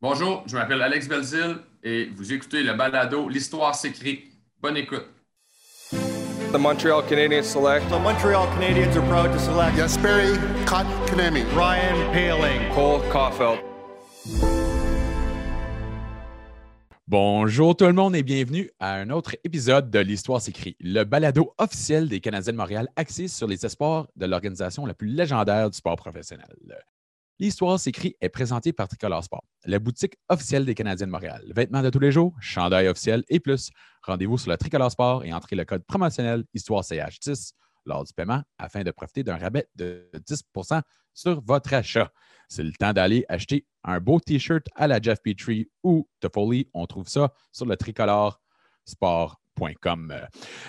Bonjour, je m'appelle Alex Belzil et vous écoutez le balado L'Histoire s'écrit. Bonne écoute. The Montreal Canadiens select The Montreal Canadiens are proud to select Jesperi Kotkaniemi. Ryan Paling. Cole Caulfield. Bonjour tout le monde et bienvenue à un autre épisode de l'Histoire s'écrit, le balado officiel des Canadiens de Montréal axé sur les espoirs de l'organisation la plus légendaire du sport professionnel. L'Histoire s'écrit est présentée par Tricolore Sport, la boutique officielle des Canadiens de Montréal. Vêtements de tous les jours, chandail officiel et plus. Rendez-vous sur le Tricolore Sport et entrez le code promotionnel Histoire CH10 lors du paiement afin de profiter d'un rabais de 10% sur votre achat. C'est le temps d'aller acheter un beau T-shirt à la Jeff Petrie ou Toffoli. On trouve ça sur le tricolore sport.com.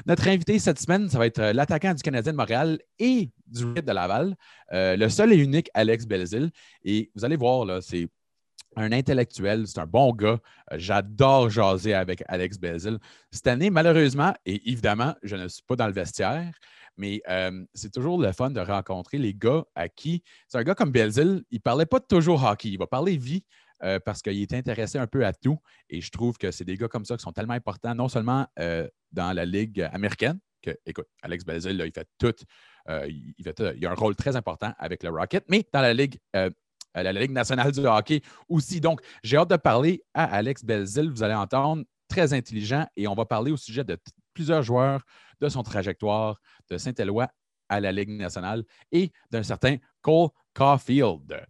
Notre invité cette semaine, ça va être l'attaquant du Canadien de Montréal et du Red de Laval, euh, le seul et unique Alex Belzil. Et vous allez voir, là, c'est un intellectuel, c'est un bon gars. Euh, J'adore jaser avec Alex Belzil. Cette année, malheureusement, et évidemment, je ne suis pas dans le vestiaire, mais euh, c'est toujours le fun de rencontrer les gars à qui. C'est un gars comme Belzil, il ne parlait pas toujours hockey, il va parler vie. Euh, parce qu'il est intéressé un peu à tout. Et je trouve que c'est des gars comme ça qui sont tellement importants, non seulement euh, dans la Ligue américaine, que, écoute, Alex Belzil, là, il fait tout. euh, il, fait a un rôle très important avec le Rocket, mais dans la Ligue, la Ligue nationale du hockey aussi. Donc, j'ai hâte de parler à Alex Belzil. Vous allez entendre, très intelligent, et on va parler au sujet de plusieurs joueurs, de son trajectoire de Saint-Éloi à la Ligue nationale et d'un certain Cole Caulfield.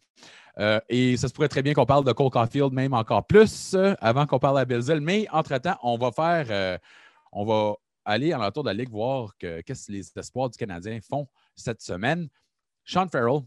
Euh, et ça se pourrait très bien qu'on parle de Cole Caulfield même encore plus euh, avant qu'on parle à Belzil. Mais entre-temps, on va faire, euh, on va aller à l'entour de la Ligue voir que- qu'est-ce que les espoirs du Canadien font cette semaine. Sean Farrell,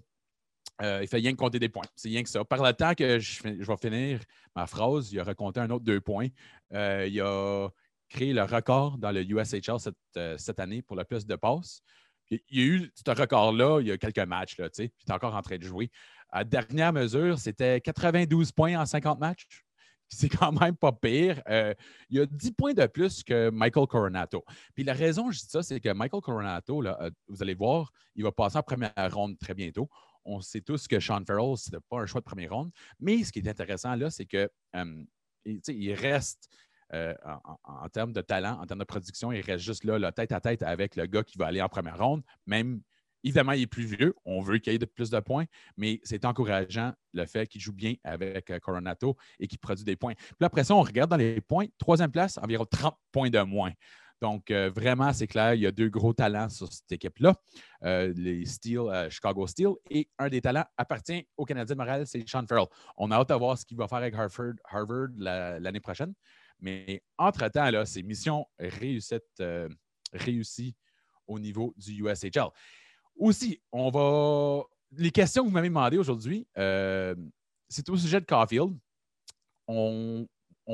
il fait rien que compter des points. C'est rien que ça. Par le temps que je, je vais finir ma phrase, il a recompté un autre deux points. Il a créé le record dans le USHL cette, cette année pour le plus de passes. Il y a eu ce record-là il y a quelques matchs. Là, il est encore en train de jouer. À dernière mesure, c'était 92 points en 50 matchs. C'est quand même pas pire. Euh, il a 10 points de plus que Michael Coronato. Puis la raison je dis ça, c'est que Michael Coronato, là, euh, vous allez voir, il va passer en première ronde très bientôt. On sait tous que Sean Farrell, ce pas un choix de première ronde. Mais ce qui est intéressant là, c'est que euh, il, reste euh, en termes de talent, en termes de production, il reste juste là, là, tête à tête avec le gars qui va aller en première ronde. Même, évidemment, il est plus vieux. On veut qu'il ait plus de points, mais c'est encourageant le fait qu'il joue bien avec euh, Coronato et qu'il produit des points. Puis après ça, on regarde dans les points. Troisième place, environ 30 points de moins. Donc, euh, vraiment, c'est clair, il y a deux gros talents sur cette équipe-là, euh, les Steel, Chicago Steel, et un des talents appartient au Canadien de Montréal, c'est Sean Farrell. On a hâte de voir ce qu'il va faire avec Harvard, Harvard la- l'année prochaine. Mais entre-temps, là, c'est mission réussie au niveau du USHL. Aussi, on va. Les questions que vous m'avez demandées aujourd'hui, euh, c'est au sujet de Caulfield. On,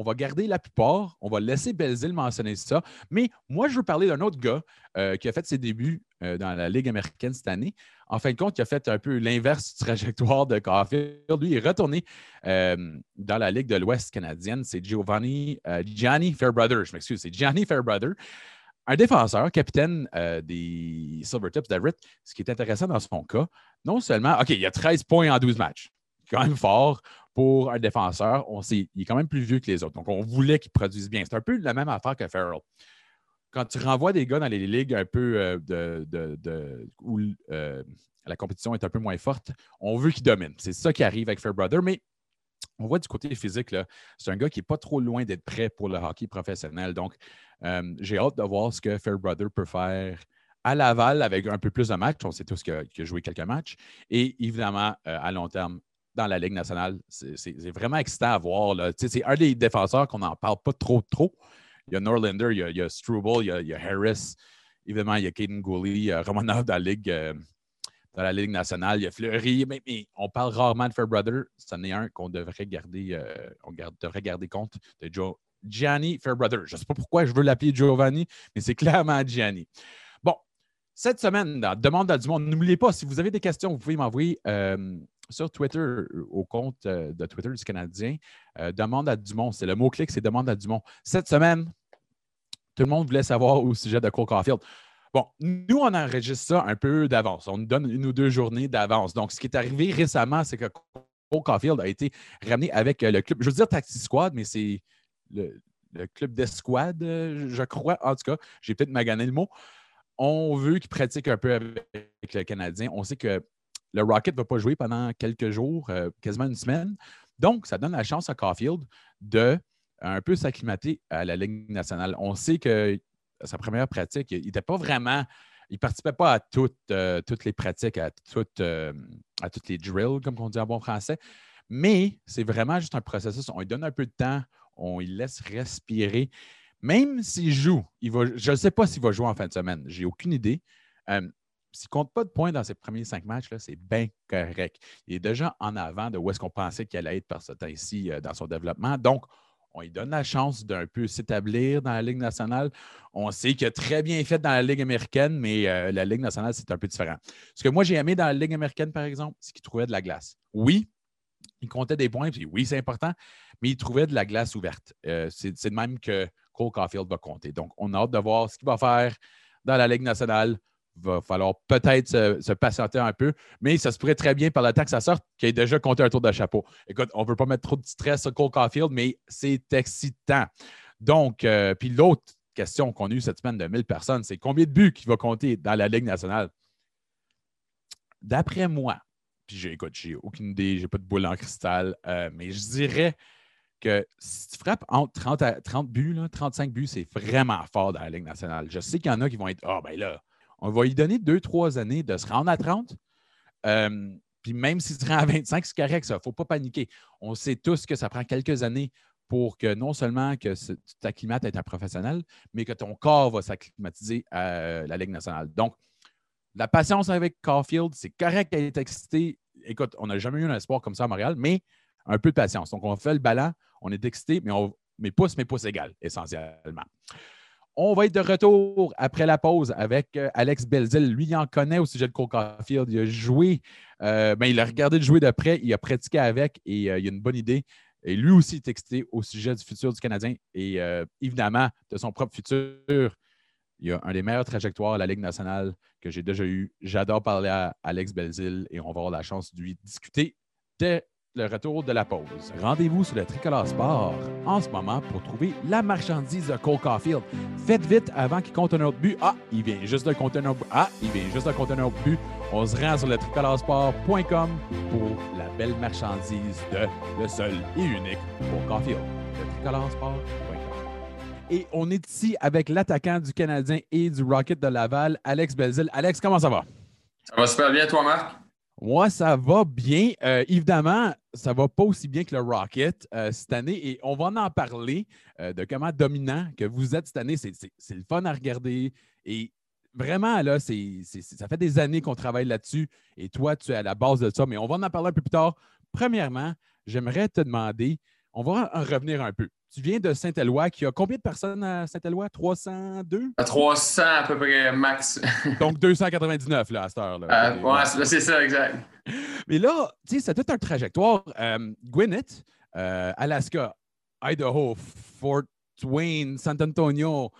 va garder la plupart. On va laisser Belzil mentionner ça. Mais moi, je veux parler d'un autre gars euh, qui a fait ses débuts euh, dans la Ligue américaine cette année. En fin de compte, il a fait un peu l'inverse du trajectoire de Caulfield. Lui, il est retourné dans la Ligue de l'Ouest canadienne. C'est Giovanni, Gianni Fairbrother. Je m'excuse, c'est Gianni Fairbrother. Un défenseur, capitaine euh, des Silvertips d'Everett. Ce qui est intéressant dans son cas, non seulement, OK, il a 13 points en 12 matchs. Quand même fort pour un défenseur. On sait, il est quand même plus vieux que les autres. Donc, on voulait qu'il produise bien. C'est un peu la même affaire que Farrell. Quand tu renvoies des gars dans les ligues un peu euh, de, de- de- où euh, la compétition est un peu moins forte, on veut qu'il domine. C'est ça qui arrive avec Fairbrother, mais on voit du côté physique, c'est un gars qui n'est pas trop loin d'être prêt pour le hockey professionnel. Donc, euh, j'ai hâte de voir ce que Fairbrother peut faire à Laval avec un peu plus de matchs. On sait tous qu'il a, joué quelques matchs. Et évidemment, euh, à long terme, dans la Ligue nationale, c'est vraiment excitant à voir. C'est un des défenseurs qu'on n'en parle pas trop, trop. Il y a Norlander, il y a, il y a Struble, il y a, il y a Harris. Évidemment, il y a Caden Gooley, a Romanov dans la Ligue, euh, dans la Ligue nationale. Il y a Fleury. Mais, on parle rarement de Fairbrother. C'en est un qu'on devrait garder, euh, on devrait garder compte de Joe, Gianni Fairbrother. Je ne sais pas pourquoi je veux l'appeler Giovanni, mais c'est clairement Gianni. Bon, cette semaine, Demande à du monde, n'oubliez pas, si vous avez des questions, vous pouvez m'envoyer euh, sur Twitter, euh, au compte de Twitter du Canadien. demande à Dumont. C'est le mot-clic, c'est demande à Dumont. Cette semaine, tout le monde voulait savoir au sujet de Cole Caulfield. Bon, nous, on enregistre ça un peu d'avance. On nous donne une ou deux journées d'avance. Donc, ce qui est arrivé récemment, c'est que Cole Caulfield a été ramené avec euh, le club, je veux dire Taxi Squad, mais c'est le, le club d'escouade, euh, je crois. En tout cas, j'ai peut-être magané le mot. On veut qu'il pratique un peu avec le Canadien. On sait que le Rocket ne va pas jouer pendant quelques jours, euh, quasiment une semaine. Donc, ça donne la chance à Caulfield de un peu s'acclimater à la Ligue nationale. On sait que sa première pratique, il n'était pas vraiment. Il ne participait pas à toutes, euh, toutes les pratiques, à toutes, euh, à toutes les drills, comme on dit en bon français. Mais c'est vraiment juste un processus. On lui donne un peu de temps, on lui laisse respirer. Même s'il joue, il va, je ne sais pas s'il va jouer en fin de semaine. J'ai aucune idée. Euh, s'il ne compte pas de points dans ses premiers cinq matchs, c'est bien correct. Il est déjà en avant de où est-ce qu'on pensait qu'il allait être par ce temps-ci dans son développement. Donc, on lui donne la chance d'un peu s'établir dans la Ligue nationale. On sait qu'il a très bien fait dans la Ligue américaine, mais euh, la Ligue nationale, c'est un peu différent. Ce que moi, j'ai aimé dans la Ligue américaine, par exemple, c'est qu'il trouvait de la glace. Oui, il comptait des points, puis oui, c'est important, mais il trouvait de la glace ouverte. Euh, c'est de même que Cole Caulfield va compter. Donc, on a hâte de voir ce qu'il va faire dans la Ligue nationale va falloir peut-être se, patienter un peu, mais ça se pourrait très bien par le temps que ça sorte qu'il ait déjà compté un tour de chapeau. Écoute, on ne veut pas mettre trop de stress sur Cole Caulfield, mais c'est excitant. Donc, euh, puis l'autre question qu'on a eue cette semaine de 1000 personnes, c'est combien de buts qu'il va compter dans la Ligue nationale? D'après moi, puis j'ai, écoute, j'ai aucune idée, j'ai pas de boule en cristal, euh, mais je dirais que si tu frappes entre 30, à, 30 buts, 35 buts, c'est vraiment fort dans la Ligue nationale. Je sais qu'il y en a qui vont être Ah, oh, ben là, on va lui donner deux, trois années de se rendre à 30. Euh, puis même s'il se rend à 25, c'est correct, ça. Il ne faut pas paniquer. On sait tous que ça prend quelques années pour que non seulement que tu t'acclimates à être un professionnel, mais que ton corps va s'acclimatiser à la Ligue nationale. Donc, la patience avec Caulfield, c'est correct d'être excité. Écoute, on n'a jamais eu un espoir comme ça à Montréal, mais un peu de patience. Donc, on fait le ballon, on est excité, mais on, mais pouce, mais pouce égal, essentiellement. On va être de retour après la pause avec euh, Alex Belzil. Lui, il en connaît au sujet de Cole Caulfield. Il a joué, euh, ben, il a regardé le jouer de près, il a pratiqué avec et euh, il a une bonne idée. Et lui aussi est excité au sujet du futur du Canadien et évidemment de son propre futur. Il a un des meilleures trajectoires à la Ligue nationale que j'ai déjà eu. J'adore parler à Alex Belzil et on va avoir la chance de lui discuter le retour de la pause. Rendez-vous sur le Tricolore Sport en ce moment pour trouver la marchandise de Cole Caulfield. Faites vite avant qu'il compte un autre but. Ah, il vient juste de compter un autre but. Ah, il vient juste de compter un autre but. On se rend sur le tricoloresport.com pour la belle marchandise de le seul et unique pour Caulfield. Le tricoloresport.com. Et on est ici avec l'attaquant du Canadien et du Rocket de Laval, Alex Belzil. Alex, comment ça va? Ça va super bien, toi, Marc? Moi, ça va bien. Euh, évidemment, ça va pas aussi bien que le Rocket euh, cette année et on va en parler euh, de comment dominant que vous êtes cette année. C'est le fun à regarder et vraiment, là, ça fait des années qu'on travaille là-dessus et toi, tu es à la base de ça, mais on va en parler un peu plus tard. Premièrement, j'aimerais te demander, on va en revenir un peu. Tu viens de Saint-Éloi, qui a combien de personnes à Saint-Éloi? 302? 300 à peu près max. Donc 299 là, à cette heure-là. Euh, oui, c'est ça, exact. Mais là, tu sais, c'est toute une trajectoire. Euh, Gwinnett, euh, Alaska, Idaho, Fort Wayne, San Antonio,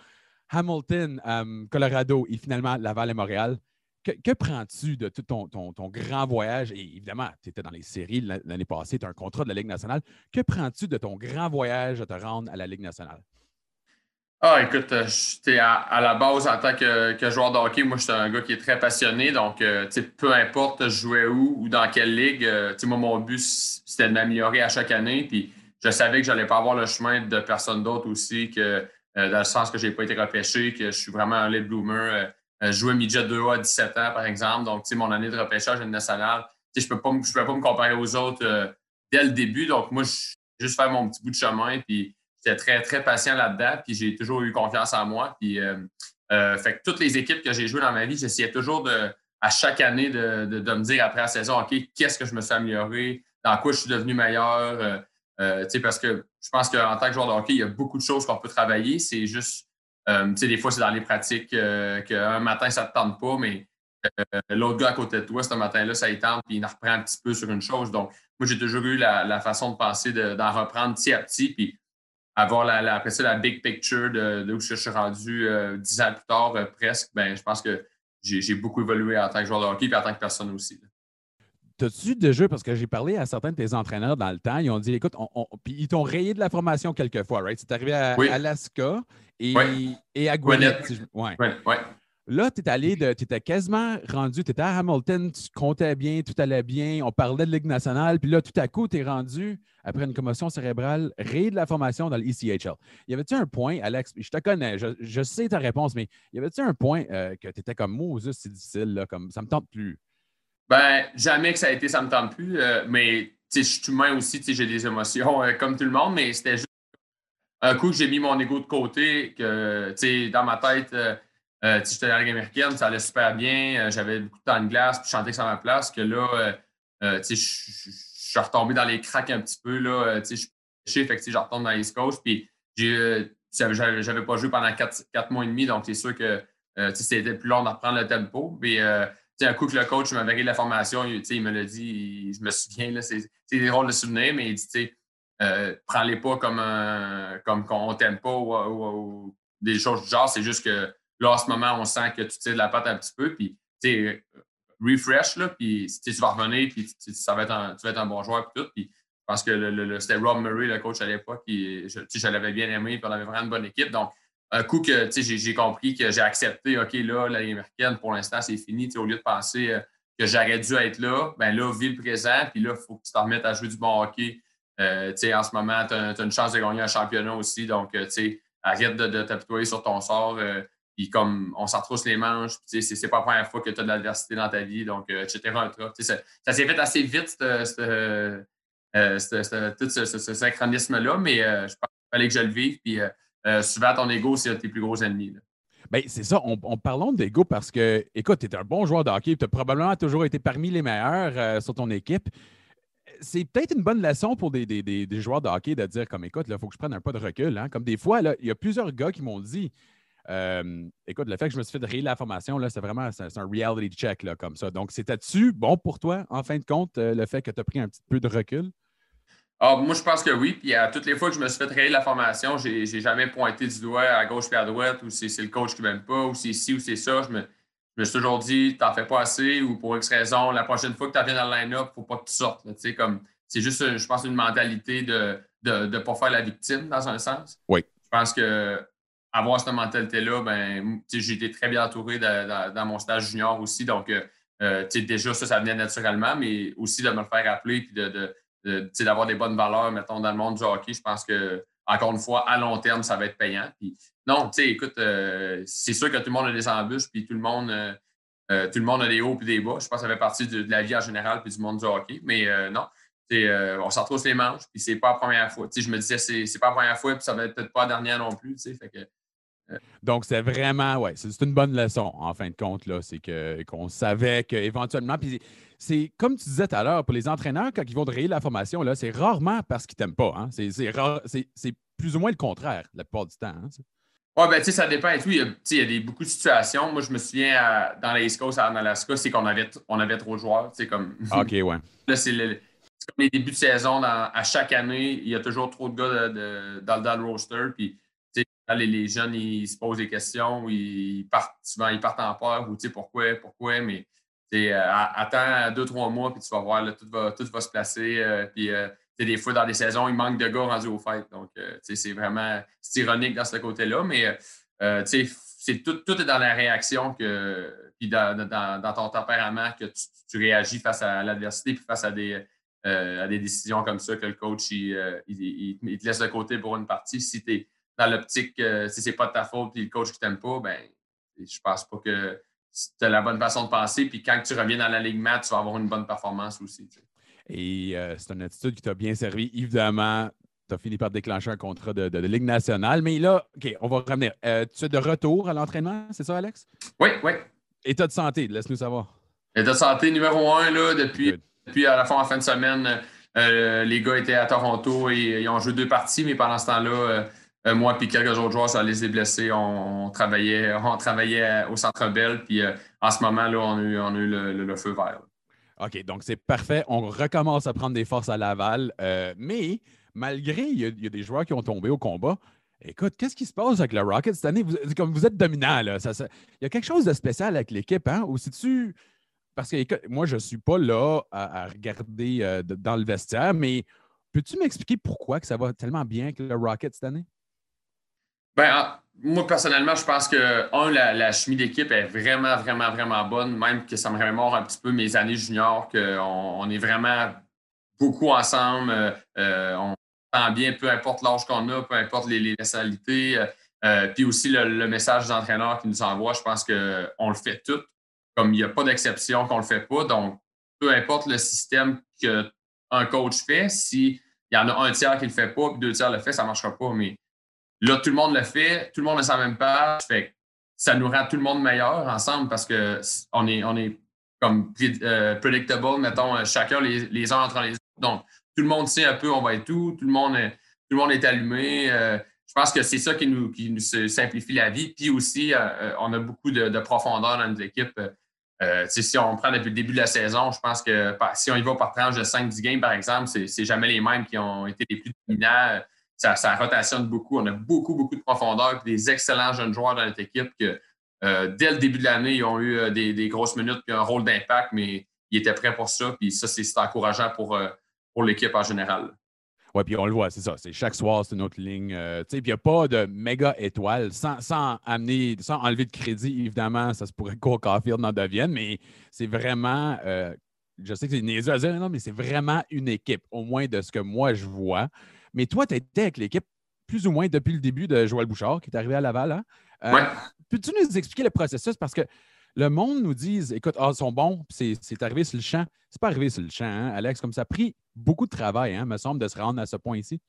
Hamilton, Colorado et finalement Laval et Montréal. Que, prends-tu de tout ton, grand voyage? Et évidemment, tu étais dans les séries l'année passée, tu as un contrat de la Ligue nationale. Que prends-tu de ton grand voyage à te rendre à la Ligue nationale? Ah, écoute, euh, j'étais à, la base en tant que, joueur de hockey. Moi, j'étais un gars qui est très passionné. Donc, euh, peu importe je jouais où ou dans quelle ligue, euh, moi, mon but, c'était de m'améliorer à chaque année. Puis, je savais que je n'allais pas avoir le chemin de personne d'autre aussi, que dans le sens que je n'ai pas été repêché, que je suis vraiment un late bloomer jouer midget 2A à 17 ans, par exemple. Donc, tu sais, mon année de repêchage national, tu sais, je ne peux, pas, peux pas me comparer aux autres euh, dès le début. Donc, moi, je juste faire mon petit bout de chemin. Puis, j'étais très, très patient là-dedans. Puis, j'ai toujours eu confiance en moi. Puis, euh, fait que toutes les équipes que j'ai jouées dans ma vie, j'essayais toujours de, à chaque année de, de, me dire après la saison, OK, qu'est-ce que je me suis amélioré? Dans quoi je suis devenu meilleur? tu sais, parce que je pense qu'en tant que joueur de hockey, il y a beaucoup de choses qu'on peut travailler. C'est juste euh, des fois, c'est dans les pratiques euh, qu'un matin, ça ne te tente pas, mais euh, l'autre gars à côté de toi, ce matin-là, ça y tente, puis il en reprend un petit peu sur une chose. Donc, moi, j'ai toujours eu la, façon de penser d'en reprendre petit à petit, puis avoir la, après ça la big picture de, où je suis rendu dix ans plus tard, presque. Ben, je pense que j'ai beaucoup évolué en tant que joueur de hockey et en tant que personne aussi. t'as-tu déjà, parce que j'ai parlé à certains de tes entraîneurs dans le temps, ils ont dit, écoute, on- on- puis ils t'ont rayé de la formation quelques fois, right? C'est arrivé à Oui. Alaska et, à Gwinnett. Gwinnett. si je- ouais. Là, tu allé de, étais quasiment rendu, tu étais à Hamilton, tu comptais bien, tout allait bien, on parlait de Ligue nationale, puis là, tout à coup, tu es rendu, après une commotion cérébrale, rayé de la formation dans le ECHL. Y avait-tu un point, Alex, je te connais, je, je sais ta réponse, mais y avait-tu un point euh, que tu étais comme, Moses, c'est difficile, là, comme ça me tente plus? Ben, jamais que ça a été, ça me tente plus. euh, mais je suis humain aussi, j'ai des émotions euh, comme tout le monde, mais c'était juste un coup que j'ai mis mon ego de côté, que dans ma tête, euh, euh, j'étais dans la Ligue américaine, ça allait super bien, euh, j'avais beaucoup de temps de glace, puis je chantais que ça ma place, que là, euh, je- suis retombé dans les cracks un petit peu, là, je suis fait que je retourne dans l'East Coast, puis j'avais pas joué pendant quatre, quatre mois et demi, donc c'est sûr que c'était plus long de reprendre le tempo, sais, un coup que le coach m'avait réglé la formation, il, il me l'a dit, je me souviens, c'est des rôles de souvenirs, mais il dit, euh, prends-les pas comme, un, comme qu'on t'aime pas ou, des choses du genre, c'est juste que là, en ce moment, on sent que tu tires de la patte un petit peu, puis tu sais, refresh, là, puis tu vas revenir, puis ça tu vas être un bon joueur, puis tout, puis pense que le, le- c'était Rob Murray, le coach à l'époque, je, je l'avais bien aimé, puis on avait vraiment une bonne équipe, donc un coup que j'ai compris que j'ai accepté, OK, là, la Ligue américaine, pour l'instant, c'est fini. Au lieu de penser euh, que j'aurais dû être là, ben là, vis le présent, puis là, il faut que tu t'en remettes à jouer du bon hockey. Euh, en ce moment, tu as, une chance de gagner un championnat aussi. Donc, euh, arrête de, de t'apitoyer sur ton sort. euh, puis comme on s'en trousse les manches, c'est pas la première fois que tu as de l'adversité dans ta vie, donc, euh, etc. Ça, ça s'est fait assez vite, tout ce, synchronisme-là, mais je pense qu'il fallait que je le vive. Puis souvent, ton ego, c'est tes plus gros ennemis. Ben, c'est ça, on, on parlons d'ego parce que, écoute, tu es un bon joueur de hockey, tu as probablement toujours été parmi les meilleurs sur ton équipe. C'est peut-être une bonne leçon pour des, des- des- joueurs de hockey de dire comme écoute, il faut que je prenne un pas de recul. hein. Comme des fois, il y a plusieurs gars qui m'ont dit euh, écoute, le fait que je me suis fait rayer la formation, c'est vraiment un reality check là, comme ça. Donc, c'était-tu bon pour toi, en fin de compte, euh, le fait que tu as pris un petit peu de recul? Ah, moi, je pense que oui. Puis à toutes les fois que je me suis fait rayer la formation, j'ai j'ai jamais pointé du doigt à gauche et à droite ou c'est c'est le coach qui m'aime pas ou c'est ci ou c'est ça. Je me, je me suis toujours dit, t'en fais pas assez ou pour X raison, la prochaine fois que tu viens dans le line-up, faut pas que tu sortes. comme C'est juste, euh, je pense, une mentalité de ne de, pas faire la victime dans un sens. Oui. Je pense que avoir cette mentalité-là, ben, j'ai été très bien entouré de- de- dans mon stage junior aussi. Donc, euh, euh, déjà, ça, ça venait naturellement, mais aussi de me le faire rappeler puis de, de- de, d'avoir des bonnes valeurs, mettons, dans le monde du hockey. Je pense que, encore une fois, à long terme, ça va être payant. Puis, non, tu sais, écoute, euh, c'est sûr que tout le monde a des embûches, puis tout le monde, euh, euh, tout le monde a des hauts et des bas. Je pense que ça fait partie de, la vie en général puis du monde du hockey. Mais non, on s'en trouve les manches, puis c'est pas la première fois. Je me disais, c'est c'est pas la première fois, puis ça va être peut-être pas la dernière non plus. Fait que, Donc, c'est vraiment, ouais, c'est une bonne leçon, en fin de compte, là. C'est qu'on savait qu'éventuellement, puis c'est comme tu disais tout à l'heure, pour les entraîneurs, quand ils vont rayer la formation, là, c'est rarement parce qu'ils t'aiment pas. Hein. C'est- plus ou moins le contraire, la plupart du temps. hein. Oui, ben, tu sais, ça dépend et tout. Il y a, tu sais, il y a des, beaucoup de situations. Moi, je me souviens à- dans la East Coast, en Alaska, c'est qu'on avait, on avait trop de joueurs. Comme, OK, ouais. là, c'est le- comme les débuts de saison. dans- à chaque année, il y a toujours trop de gars de- de- dans, dans le roster. Puis, les, les jeunes, ils se posent des questions ils partent, souvent, ils partent en peur ou, tu sais, pourquoi, pourquoi, mais euh, attends deux, trois mois, puis tu vas voir, là, tout, va, tout va se placer. euh, puis, euh, des fois, dans des saisons, il manque de gars rendus aux fêtes. Donc, euh, c'est vraiment ironique dans ce côté-là, mais euh, sais, c'est tout, est dans la réaction puis dans, ton tempérament que tu, réagis face à l'adversité, puis face à des, euh, à des décisions comme ça que le coach il, euh, te laisse de côté pour une partie. Si tu es dans l'optique, euh, si c'est pas de ta faute, puis le coach qui t'aime pas, ben je pense pas que tu as la bonne façon de penser. Puis quand tu reviens dans l'alignement, tu vas avoir une bonne performance aussi. Et euh, c'est une attitude qui t'a bien servi. Évidemment, tu as fini par déclencher un contrat de, de- de Ligue nationale. Mais là, OK, on va revenir. Euh, tu es de retour à l'entraînement, c'est ça, Alex? Oui, oui. État de santé, laisse-nous savoir. L'état de santé numéro un, là, depuis, Good. depuis à la fin, en fin de semaine, euh, les gars étaient à Toronto et ils ont joué deux parties, mais pendant ce temps-là, euh, moi et quelques autres joueurs, ça les a blessés. On, on travaillait, on travaillait au Centre Bell, puis en ce moment, là, on a eu, on a eu le, le- le feu vert. OK, donc c'est parfait. On recommence à prendre des forces à Laval. Euh, mais malgré, il y, a, des joueurs qui ont tombé au combat. Écoute, qu'est-ce qui se passe avec le Rocket cette année? Vous, comme vous êtes dominant, là. Il y a quelque chose de spécial avec l'équipe, hein? Ou si tu. parce que écoute, moi, je ne suis pas là à, regarder euh, dans le vestiaire, mais peux-tu m'expliquer pourquoi que ça va tellement bien avec le Rocket cette année? Ben, moi, personnellement, je pense que, un, la, la chimie d'équipe est vraiment, vraiment, vraiment bonne, même que ça me remémore un petit peu mes années juniors, qu'on on est vraiment beaucoup ensemble, euh, euh, on s'entend bien, peu importe l'âge qu'on a, peu importe les, nationalités. euh, puis aussi le, le message des entraîneurs qui nous envoie, je pense qu'on le fait tout. Comme il n'y a pas d'exception qu'on ne le fait pas. Donc, peu importe le système qu'un coach fait, s'il y en a un tiers qui ne le fait pas, puis deux tiers le fait, ça ne marchera pas. Mais là, tout le monde le fait, tout le monde est sur la même page. Ça nous rend tout le monde meilleur ensemble parce que on est, on est comme euh, predictable, mettons, euh, chacun les, les uns entre les autres. Donc, tout le monde sait un peu on va être tout, tout le monde est, tout le monde est allumé. Euh, je pense que c'est ça qui nous, qui nous simplifie la vie. Puis aussi, on a beaucoup de, de profondeur dans notre équipe. Tu sais, si on prend depuis le début de la saison, je pense que si on y va par tranche de 5-10 games, par exemple, c'est jamais les mêmes qui ont été les plus dominants. Ça, rotationne beaucoup. On a beaucoup, beaucoup de profondeur et des excellents jeunes joueurs dans notre équipe que euh, dès le début de l'année, ils ont eu euh, des, grosses minutes et un rôle d'impact, mais ils étaient prêts pour ça. Puis ça, c'est encourageant pour, euh, pour l'équipe en général. Oui, puis on le voit, c'est ça. C'est chaque soir, c'est une autre ligne. puis il n'y a pas de méga étoile. Sans, sans amener, sans enlever de crédit, évidemment, ça se pourrait Cole Caulfield en devienne, mais c'est vraiment. je sais que c'est niaiseux à dire, non, mais c'est vraiment une équipe, au moins de ce que moi je vois. Mais toi, tu étais avec l'équipe plus ou moins depuis le début de Joël Bouchard, qui est arrivé à Laval. Hein? Euh, Ouais. Peux-tu nous expliquer le processus? Parce que le monde nous dit, écoute, ah, ils sont bons, puis c'est c'est arrivé sur le champ. C'est pas arrivé sur le champ, hein, Alex, comme ça a pris beaucoup de travail, hein, me semble, de se rendre à ce point ici.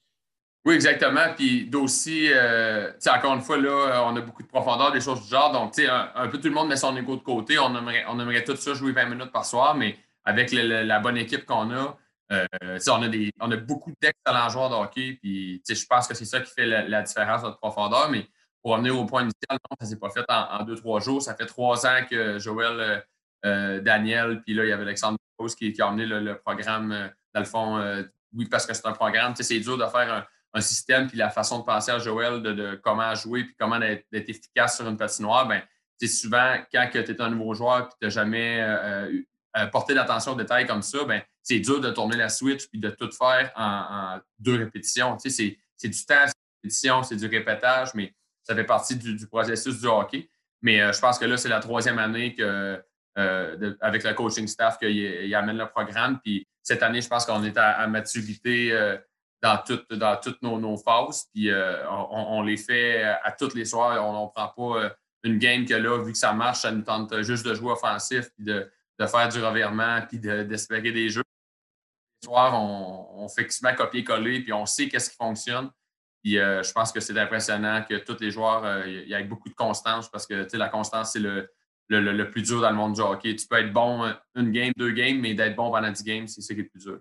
Oui, exactement. Puis d'aussi, euh, encore une fois, là, on a beaucoup de profondeur, des choses du genre. Donc, tu sais, un, un peu tout le monde met son égo de côté. On aimerait, on aimerait tout ça jouer 20 minutes par soir, mais avec le- le- la bonne équipe qu'on a, euh, on, a des, on a beaucoup d'excellents joueurs de hockey. Puis, je pense que c'est ça qui fait la, différence, notre profondeur. Mais pour revenir au point initial, non, ça ne s'est pas fait en, deux, trois jours. Ça fait trois ans que Joël, euh, euh, Daniel, puis là, il y avait Alexandre Rose qui, qui a emmené le, programme, dans le fond, oui, parce que c'est un programme. C'est dur de faire un système, puis la façon de penser à Joël, de, comment jouer, puis comment d'être efficace sur une patinoire, ben, c'est souvent quand tu es un nouveau joueur et tu n'as jamais euh, eu- euh, porté d'attention aux détails comme ça, ben, c'est dur de tourner la switch puis de tout faire en, deux répétitions. Tu sais, c'est- du temps, c'est des répétitions, c'est du répétage, mais ça fait partie du, du processus du hockey. Mais euh, je pense que là, c'est la troisième année que, euh, avec le coaching staff qu'il il amène le programme. Puis cette année, je pense qu'on est à, maturité dans, toutes dans toutes nos, phases. Puis on, les fait à tous les soirs. On ne prend pas une game que là, vu que ça marche, ça nous tente juste de jouer offensif, puis de, de faire du revirement, puis de- d'espérer des jeux. Les soirs, on, on fait quasiment copier-coller, puis on sait qu'est-ce qui fonctionne. Puis euh, je pense que c'est impressionnant que tous les joueurs, euh, y a beaucoup de constance, parce que la constance, c'est le, le, le- le plus dur dans le monde du hockey. Tu peux être bon euh, une game, deux games, mais d'être bon pendant 10 games, c'est ce qui est le plus dur.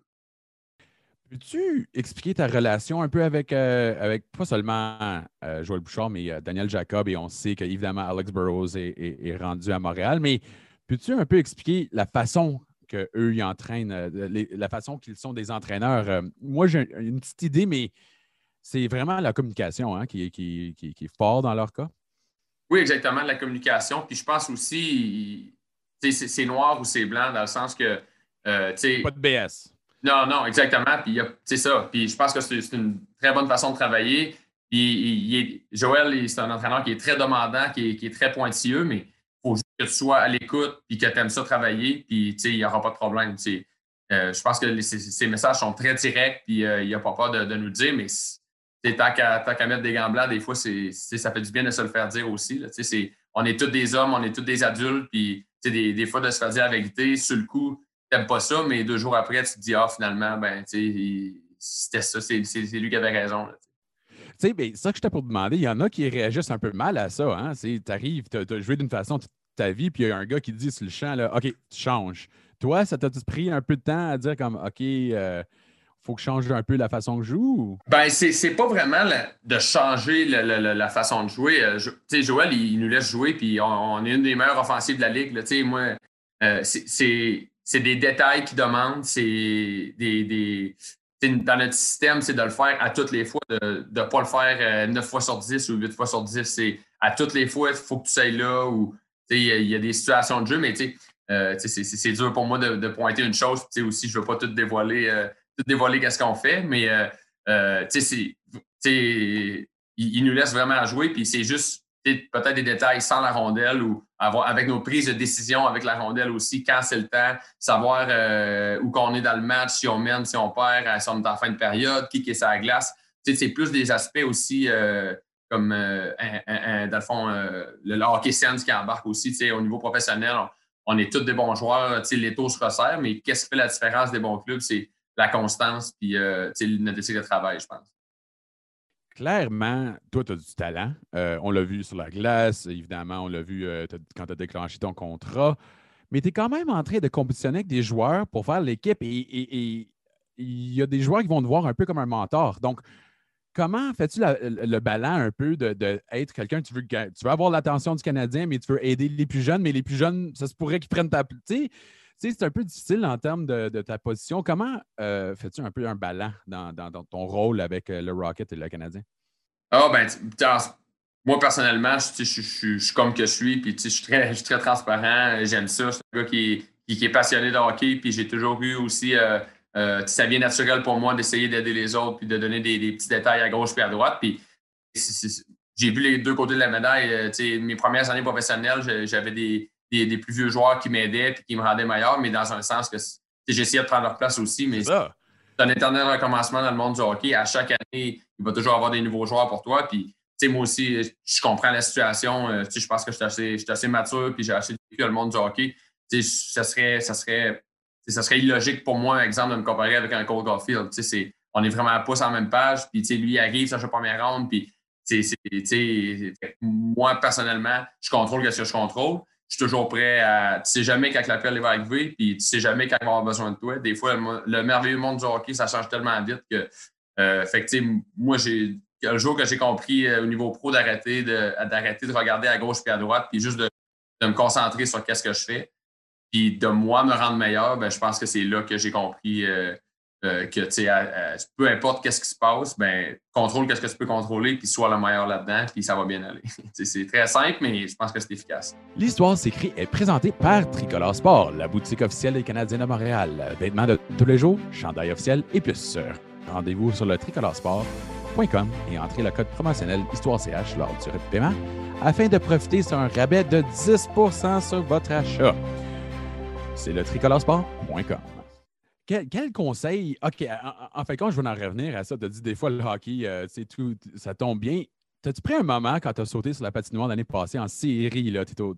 Peux-tu expliquer ta relation un peu avec, euh, avec pas seulement Joël Bouchard, mais Daniel Jacob, et on sait qu'évidemment Alex Burrows est, est- est rendu à Montréal, mais peux-tu un peu expliquer la façon qu'eux ils entraînent, euh, les- la façon qu'ils sont des entraîneurs? Euh, moi, j'ai une petite idée, mais c'est vraiment la communication hein, qui, est- qui, qui- qui est fort dans leur cas. Oui, exactement, la communication. Puis je pense aussi, c'est noir ou c'est blanc, dans le sens que, euh, Pas de BS. Non, non, exactement. Puis y c'est ça. Puis je pense que c'est une très bonne façon de travailler. Puis il- il est- Joël, c'est un entraîneur qui est très demandant, qui est, qui est très pointilleux, mais faut juste que tu sois à l'écoute puis que tu aimes ça travailler. Puis il n'y aura pas de problème. Euh, je pense que ces, messages sont très directs, puis euh, il n'y a pas peur de, nous le dire, mais tant qu'à qu'à mettre des gants des fois, ça fait du bien de se le faire dire aussi. on est tous des hommes, on est tous des adultes, puis des, des fois, de se faire dire la vérité, sur le coup, t'aimes pas ça, mais deux jours après, tu te dis, ah, finalement, ben, c'était ça, c'est lui qui avait raison. Tu sais, ben, ça que je t'ai pour demander, il y en a qui réagissent un peu mal à ça. Hein? Tu arrives, tu as joué d'une façon toute ta vie, puis il y a un gars qui te dit sur le champ, là, OK, tu changes. Toi, ça t'a pris un peu de temps à dire comme, OK, il faut que je change un peu la façon que je joue? ou- Ben, c'est pas vraiment la- de changer le- le- la façon de jouer. Euh, tu sais, Joël, il, nous laisse jouer, puis on, est une des meilleures offensives de la Ligue. moi, euh, c'est- des détails qu'il demande. C'est des. des dans notre système, c'est de le faire à toutes les fois, de ne pas le faire euh, 9 fois sur 10 ou 8 fois sur 10. C'est à toutes les fois, il faut que tu ailles là ou il y, a- des situations de jeu, mais euh, c'est dur pour moi de, pointer une chose. aussi, je ne veux pas tout dévoiler, euh, dévoiler qu'est-ce qu'on fait, mais euh, il, nous laisse vraiment jouer. Puis c'est juste peut-être des détails sans la rondelle ou avoir, avec nos prises de décision avec la rondelle aussi, quand c'est le temps, savoir où qu'on est dans le match, si on mène, si on perd, si on est en fin de période, qui est sur la glace. C'est plus des aspects aussi comme dans le fond, le hockey sense qui embarque aussi au niveau professionnel on est tous des bons joueurs, les taux se resserrent, mais qu'est-ce qui fait la différence des bons clubs? C'est la constance puis euh, notre de travail, je pense. Clairement, toi, tu as du talent. Euh, on l'a vu sur la glace, évidemment, on l'a vu euh, quand tu as déclenché ton contrat. Mais tu es quand même en train de compétitionner avec des joueurs pour faire l'équipe et il y a des joueurs qui vont te voir un peu comme un mentor. Donc, comment fais-tu le ballon un peu de, être quelqu'un, tu veux, tu veux avoir l'attention du Canadien, mais tu veux aider les plus jeunes, mais les plus jeunes, ça se pourrait qu'ils prennent ta. Tu c'est un peu difficile en termes de, ta position. Comment euh, fais-tu un peu un ballon dans, ton rôle avec euh, le Rocket et le Canadien? Ah, ben, moi, personnellement, je, suis comme que je suis, puis je suis très, très transparent, j'aime ça. Je suis un gars qui, est passionné de hockey, puis j'ai toujours eu aussi. Euh, ça vient naturel pour moi d'essayer d'aider les autres puis de donner des, petits détails à gauche puis à droite. Puis j'ai vu les deux côtés de la médaille. Mes premières années professionnelles, j'avais des, plus vieux joueurs qui m'aidaient et qui me rendaient meilleur, mais dans un sens que j'essayais de prendre leur place aussi. Mais c'est un éternel recommencement dans le monde du hockey. À chaque année, il va toujours avoir des nouveaux joueurs pour toi. Puis moi aussi, je comprends la situation. Euh, je pense que je suis assez, assez, mature puis j'ai assez vécu dans le monde du hockey. ça serait, ça serait ça serait illogique pour moi, par exemple, de me comparer avec un Cole Caulfield. on est vraiment pas sur la même page. Puis, lui, il arrive sur la première ronde. Puis, moi, personnellement, je contrôle ce que je contrôle. Je suis toujours prêt à. Tu sais jamais quand l'appel va arriver, puis tu sais jamais quand il va avoir besoin de toi. Des fois, le, merveilleux monde du hockey, ça change tellement vite que. Euh, fait que, moi, j'ai. Le jour que j'ai compris euh, au niveau pro d'arrêter de, d'arrêter de regarder à gauche et à droite, puis juste de, de me concentrer sur qu'est-ce que je fais, puis de moi me rendre meilleur, ben, je pense que c'est là que j'ai compris euh, euh, que peu importe qu'est-ce qui se passe, ben, contrôle qu'est-ce que tu peux contrôler, puis sois le meilleur là-dedans, puis ça va bien aller. c'est très simple, mais je pense que c'est efficace. L'histoire s'écrit est présentée par Tricolore Sport, la boutique officielle des Canadiens de Montréal. Vêtements de tous les jours, chandail officiel et plus. Rendez-vous sur le tricoloresport.com et entrez le code promotionnel Histoire CH lors du paiement afin de profiter sur un rabais de 10% sur votre achat c'est le tricoloresport.com. Quel, conseil? OK, en, fait, quand je veux en revenir à ça, tu as dit des fois le hockey, euh, tout, ça tombe bien. T'as-tu pris un moment quand tu as sauté sur la patinoire l'année passée en série? Tu es au,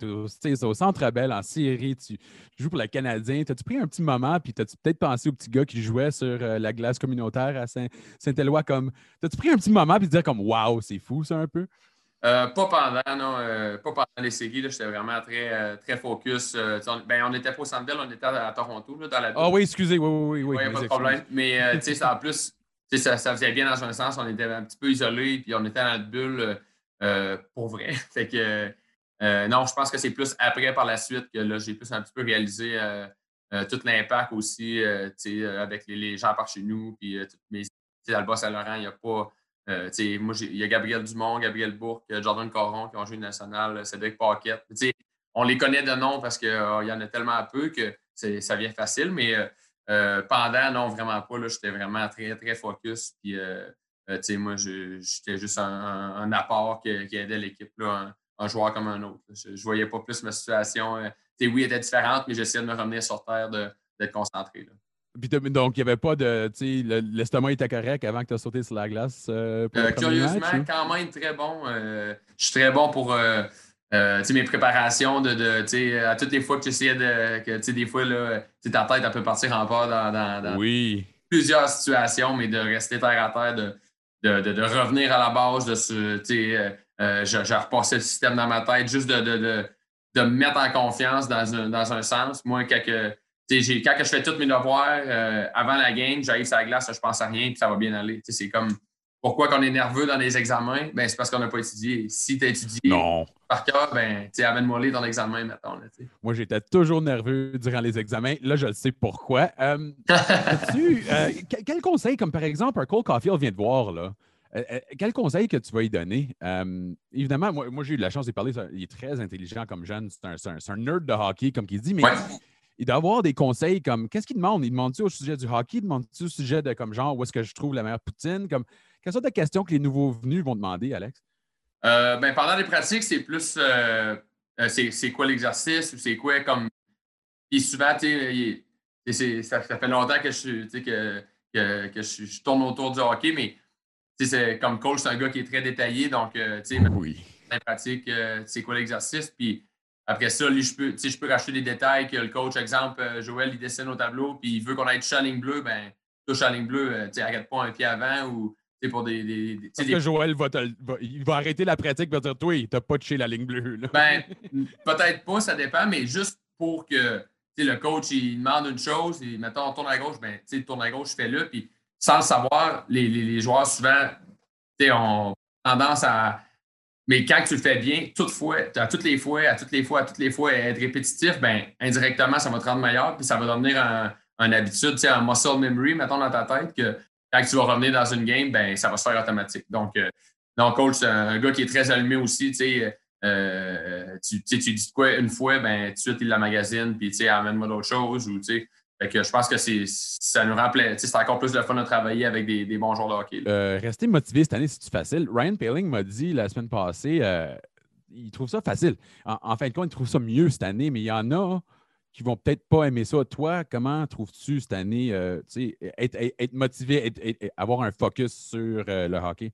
au, Centre Bell en série, tu joues pour le Canadien. T'as-tu pris un petit moment puis t'as-tu peut-être pensé au petit gars qui jouait sur euh, la glace communautaire à Saint-Éloi? comme T'as-tu pris un petit moment puis dire comme Waouh, c'est fou ça un peu? Euh, pas pendant, non. Euh, pas pendant les séries. J'étais vraiment très, euh, très focus. on, ben, on était pas au Centre on était à, Toronto, là, dans la Ah oui, excusez, oui, oui, oui. A pas de problème. Mais tu sais, en plus, ça, ça faisait bien dans un sens. On était un petit peu isolés, puis on était dans la bulle pour vrai. fait que, non, je pense que c'est plus après, par la suite, que là, j'ai plus un petit peu réalisé tout l'impact aussi, avec les, gens par chez nous, puis mais dans le Bas-Saint-Laurent, il n'y a pas euh, moi, il y a Gabriel Dumont, Gabriel Bourque, euh, Jordan Coron qui ont joué national, euh, Cédric Paquette. On les connaît de nom parce qu'il y en a tellement peu que ça vient facile, mais pendant, non, vraiment pas. J'étais vraiment très, très focus. Puis, moi, j'étais juste un, apport qui, aidait l'équipe, un, un, joueur comme un autre. Je, ne voyais pas plus ma situation. oui, elle était différente, mais j'essayais de me revenir sur terre, d'être concentré. Donc, il n'y avait pas de. Tu sais, l'estomac était correct avant que tu aies sauté sur la glace. Euh, euh, curieusement, quand même très bon. Euh, je suis très bon pour mes préparations. De, de à toutes les fois que tu essayais de. Que, des fois, là, ta tête elle peut partir en peur dans, plusieurs situations, mais de rester terre à terre, de, de, revenir à la base, de ce. J'ai repassé le système dans ma tête, juste de, de, me mettre en confiance dans un, dans un sens. Moi, quelques quand je fais tous mes devoirs euh, avant la game, j'arrive sur la glace, je pense à rien, puis ça va bien aller. C'est comme pourquoi qu'on est nerveux dans les examens? Ben, c'est parce qu'on n'a pas étudié. Si tu as étudié par cœur, ben, amène-moi ton examen, maintenant. Moi, j'étais toujours nerveux durant les examens. Là, je le sais pourquoi. Euh, euh, quel conseil, comme par exemple, un Cole Caulfield vient de voir, là? Euh, quel conseil que tu vas y donner? Euh, évidemment, moi, moi j'ai eu de la chance de parler. Il est très intelligent comme jeune. C'est un, nerd de hockey, comme il dit, mais Ouais. Il doit avoir des conseils comme qu'est-ce qu'il demande? Il demande-tu au sujet du hockey? Il demande-tu au sujet de comme genre où est-ce que je trouve la meilleure poutine? Comme, quelles sortes de questions que les nouveaux venus vont demander, Alex? Euh, ben, pendant les pratiques, c'est plus euh, euh, c'est quoi l'exercice ou c'est quoi comme. Puis souvent, tu sais, ça, ça fait longtemps que je, que, que, que je, je tourne autour du hockey, mais tu sais, c'est- comme coach, c'est un gars qui est très détaillé. Donc, tu sais, Oui. les pratiques, c'est quoi l'exercice. Puis après ça, lui, je peux, je peux racheter des détails que le coach, exemple, euh, Joël, il dessine au tableau, puis il veut qu'on ait touché à la ligne bleue, ben touche à la ligne bleue, euh, tu arrête pas un pied avant ou pour des. des- des- que Joël va, te va- il va arrêter la pratique et va dire Toi, t'as pas touché la ligne bleue. là. Ben, peut-être pas, ça dépend, mais juste pour que le coach il demande une chose, et mettons, on tourne à gauche, ben, tu sais, tourne à gauche, fais-le. Puis sans le savoir, les, les- les joueurs souvent tu sais, ont tendance à. Mais quand tu le fais bien, toutefois, à toutes les fois, à toutes les fois, à toutes les fois, être répétitif, ben, indirectement, ça va te rendre meilleur, puis ça va devenir un, un habitude, un muscle memory, mettons, dans ta tête, que quand tu vas revenir dans une game, ben, ça va se faire automatique. Donc, euh, coach, un gars qui est très allumé aussi, tu sais. euh, tu, tu dis quoi une fois, ben, tout de suite, il la magazine, puis amène-moi d'autres choses. Ou, tu sais, fait que je pense que c'est, ça nous sais, c'est encore plus le fun de travailler avec des, des bons joueurs de hockey. Euh, rester motivé cette année, c'est facile? Ryan Paling m'a dit la semaine passée, euh, il trouve ça facile. En, en fin de compte, il trouve ça mieux cette année, mais il y en a qui vont peut-être pas aimer ça. Toi, comment trouves-tu cette année, euh, être, être- être motivé, être- avoir un focus sur le hockey?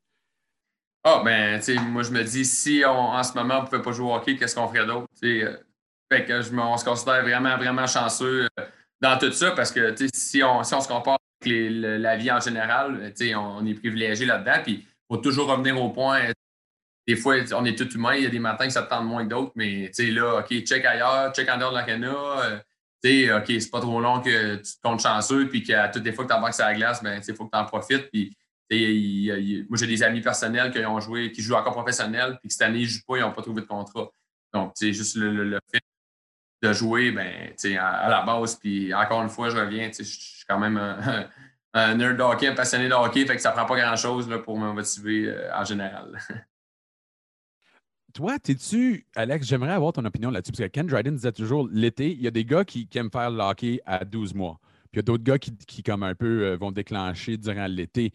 Ah, ben, tu sais, moi, je me dis, si on- en ce moment, on ne pouvait pas jouer au hockey, qu'est-ce qu'on ferait d'autre? Fait que je on se considère vraiment, vraiment chanceux dans tout ça parce que, si on, si on se compare avec la vie en général, sais, on, est privilégié là-dedans. Puis, il faut toujours revenir au point. Des fois, on est tout humain. Il y a des matins que ça te tente moins que d'autres, mais, là, OK, check ailleurs, check en dehors de l'arena. euh, OK, c'est pas trop long que tu te comptes chanceux, puis qu'à toutes les fois que tu embarques sur la glace, ben, il faut que tu en profites. Puis, moi, j'ai des amis personnels qui ont joué, qui jouent encore professionnels, puis que cette année, ils ne jouent pas, ils n'ont pas trouvé de contrat. Donc, c'est juste le, le- le fait de jouer, ben, à, à la base. Puis, encore une fois, je reviens, je suis quand même un, un nerd de hockey, un passionné de hockey, fait que ça prend pas grand-chose pour me motiver euh, en général. Toi, t'es-tu, Alex, j'aimerais avoir ton opinion là-dessus, parce que Ken Dryden disait toujours l'été, il y a des gars qui, qui aiment faire le hockey à 12 mois. Puis il y a d'autres gars qui, qui, comme un peu, euh, vont déclencher durant l'été.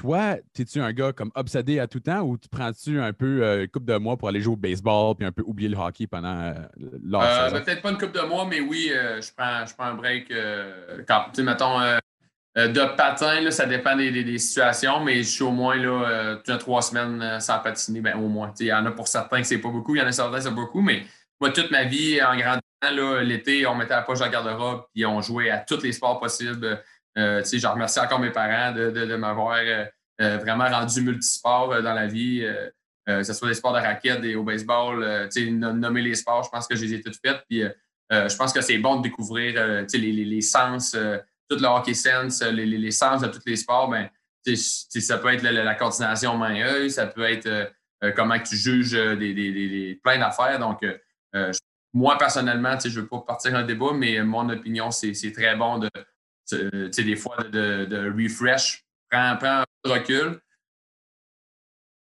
Toi, es-tu un gars comme obsédé à tout temps ou tu prends-tu un peu euh, une couple de mois pour aller jouer au baseball puis un peu oublier le hockey pendant euh, Euh, Peut-être pas une coupe de mois, mais oui, euh, je, prends, je prends un break. euh, quand, tu sais, mettons, de patin, là, ça dépend des, des- des situations, mais je suis au moins là, trois semaines sans patiner, ben, au moins. Il y en a pour certains que c'est pas beaucoup, il y en a certains que c'est beaucoup, mais moi, toute ma vie, en grandissant, l'été, on mettait la poche dans le garde-robe, puis on jouait à tous les sports possibles. Euh, je remercie encore mes parents de, de- de m'avoir euh, euh, vraiment rendu multisport euh, dans la vie. euh, que ce soit des sports de raquettes et au baseball, nommer les sports, je pense que je les ai toutes faites. Puis, je pense que c'est bon de découvrir les, les- les sens, tout le hockey sense, les, les- sens de tous les sports. Ben, ça peut être la, la- coordination main-œil, ça peut être comment tu juges des, des- des- plein d'affaires. Donc, moi, personnellement, je ne veux pas partir un débat, mais mon opinion, c'est très bon de, tu sais, des fois, de, refresh. Prends, prends un de recul,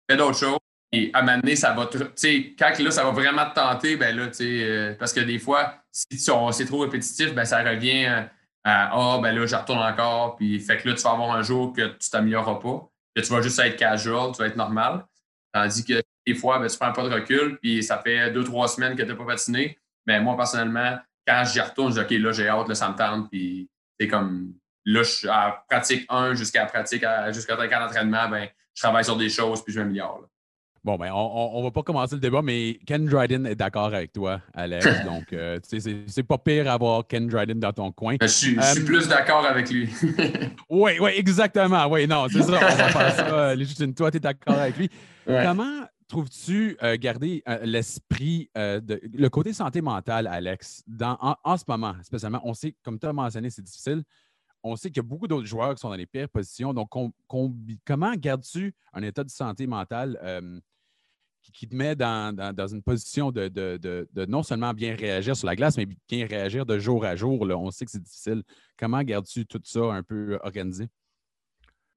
fais d'autres choses. Et à m'amener, ça va. Tu quand là, ça va vraiment te tenter, ben là, euh, parce que des fois, si c'est trop répétitif, ben ça revient euh, à Ah, ben là, je retourne encore. Puis fait que là, tu vas avoir un jour que tu t'amélioreras pas, que tu vas juste être casual, tu vas être normal. Tandis que des fois, ben, tu prends pas de recul, puis ça fait deux, trois semaines que tu n'as pas patiné. Mais moi, personnellement, quand j'y retourne, je dis OK, là, j'ai hâte, là, ça me tente. Puis c'est comme là, je suis à pratique 1 jusqu'à pratique, jusqu'à d'entraînement, ben, je travaille sur des choses, puis je m'améliore. là. Bon, ben, on ne va pas commencer le débat, mais Ken Dryden est d'accord avec toi, Alex. Donc, euh, tu sais, c'est- pas pire d'avoir Ken Dryden dans ton coin. Je suis, je suis Euh, plus d'accord avec lui. Oui, oui, exactement. Oui, non, c'est ça. On va faire ça. euh, Légitime, toi, tu es d'accord avec lui. Ouais. Comment trouves-tu euh, garder euh, l'esprit, euh, le côté santé mentale, Alex, en, ce moment, spécialement? On sait, comme tu as mentionné, c'est difficile. On sait qu'il y a beaucoup d'autres joueurs qui sont dans les pires positions. Donc, comment gardes-tu un état de santé mentale qui, te met dans, dans- une position de- de non seulement bien réagir sur la glace, mais bien réagir de jour à jour? là? On sait que c'est difficile. Comment gardes-tu tout ça un peu organisé?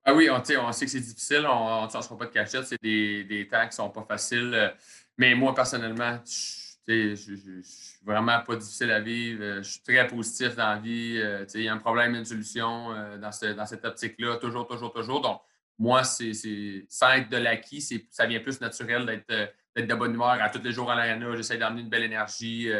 Ah oui, on, on sait que c'est difficile, on ne fera pas de cachette, c'est des, des temps qui ne sont pas faciles. euh, Mais moi, personnellement, je, je, suis vraiment pas difficile à vivre. euh, Je suis très positif dans la vie. euh, Il y a un problème, une solution dans, ce- dans cette optique-là, toujours, toujours, toujours. Donc, moi, c'est sans être de l'acquis, ça vient plus naturel d'être de bonne humeur à tous les jours à l'arena. J'essaie d'amener une belle énergie.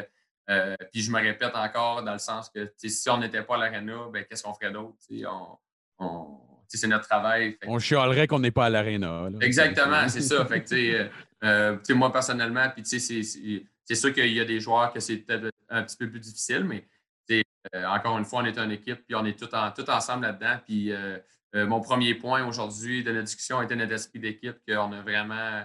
euh, puis je me répète encore dans le sens que si on n'était pas à l'arena, ben, qu'est-ce qu'on ferait d'autre? On- on- C'est notre travail. Fait On chialerait qu'on n'est pas à l'aréna. Exactement, c'est ça. Fait que, euh, euh, moi, personnellement, puis, c'est- sûr qu'il y a des joueurs que c'est peut-être un petit peu plus difficile, mais euh, encore une fois, on est une équipe, puis on est tout, en, tout ensemble là-dedans. Puis euh, mon premier point aujourd'hui de la discussion était notre esprit d'équipe, qu'on a vraiment,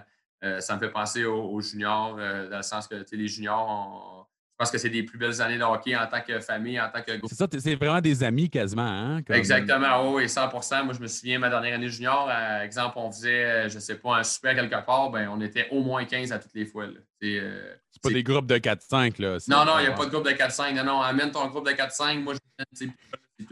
ça me fait penser aux, aux juniors, dans le sens que les juniors, on- pense que c'est des plus belles années de hockey en tant que famille, en tant que groupe. C'est ça, c'est vraiment des amis quasiment. Hein? comme- Exactement, oui, 100% Moi, je me souviens, ma dernière année junior, à exemple, on faisait, euh, je ne sais pas, un super quelque part, ben, on était au moins 15 à toutes les fois. C'est, euh, C'est pas des groupes de 4-5. là. Non, non, il n'y a pas de groupe de 4-5. Non, non, amène ton groupe de 4-5. Moi, je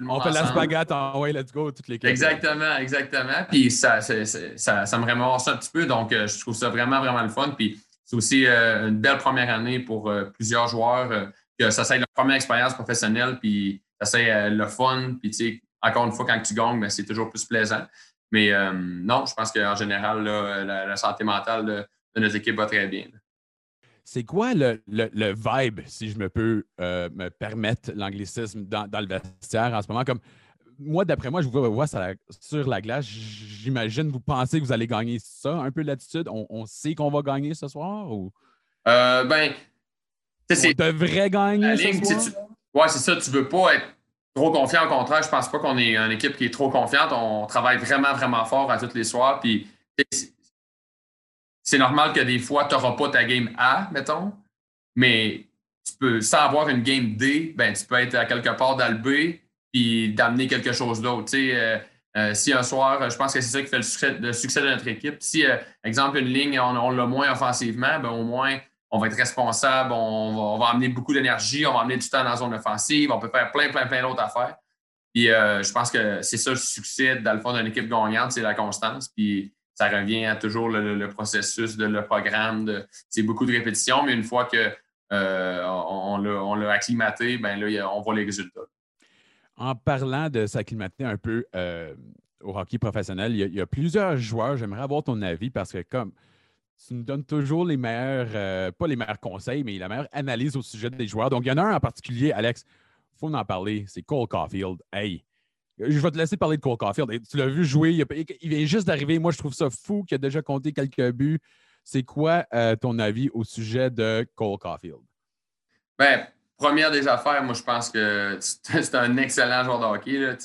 On fait la ensemble. spaghette en ouais, let's go, toutes les quatre. Exactement, exactement. Puis ça, ça, ça me remercie un petit peu. Donc, euh, je trouve ça vraiment, vraiment le fun. Puis c'est aussi euh, une belle première année pour euh, plusieurs joueurs. euh, que ça soit leur première expérience professionnelle, puis ça euh, le fun. Puis, tu sais, encore une fois, quand tu gagnes, ben, c'est toujours plus plaisant. Mais non, je pense qu'en général, la, santé mentale de, notre équipe va très bien. C'est quoi le, le- le vibe, si je me peux me permettre l'anglicisme, dans, dans le vestiaire en ce moment? Comme moi, d'après moi, je vous vois sur la, sur la glace. J'imagine, vous pensez que vous allez gagner ça, un peu l'attitude? On, on sait qu'on va gagner ce soir ou? Euh, ben, on devrait gagner La ce ligne, soir? tu- Ouais, c'est ça. Tu veux pas être trop confiant. Au contraire, je pense pas qu'on est une équipe qui est trop confiante. On travaille vraiment, vraiment fort à tous les soirs. Puis c'est- c'est normal que des fois, tu n'auras pas ta game A, mettons. Mais tu peux, sans avoir une game D, ben, tu peux être à quelque part dans le B puis d'amener quelque chose d'autre. Euh, euh, si un soir, je pense que c'est ça qui fait le succès, de notre équipe. Si, euh, exemple, une ligne, on, l'a moins offensivement, ben, au moins, on va être responsable, on va, amener beaucoup d'énergie, on va amener du temps dans la zone offensive, on peut faire plein, plein, plein d'autres affaires. Puis euh, je pense que c'est ça le succès, dans le fond, d'une équipe gagnante, c'est la constance. Puis ça revient à toujours le, processus, de, le programme. C'est beaucoup de répétitions, mais une fois que euh, on, on l'a- acclimaté, ben là, on voit les résultats. En parlant de s'acclimater un peu euh, au hockey professionnel, il y, a, plusieurs joueurs. J'aimerais avoir ton avis parce que comme tu nous donnes toujours les meilleurs, euh, pas les meilleurs conseils, mais la meilleure analyse au sujet des joueurs. Donc, il y en a un en particulier, Alex, il faut en parler, c'est Cole Caulfield. Hey, je vais te laisser parler de Cole Caulfield. Tu l'as vu jouer, il vient juste d'arriver. Moi, je trouve ça fou qu'il a déjà compté quelques buts. C'est quoi euh, ton avis au sujet de Cole Caulfield? Ben, première des affaires, moi, je pense que c'est c'est un excellent joueur de hockey. Là.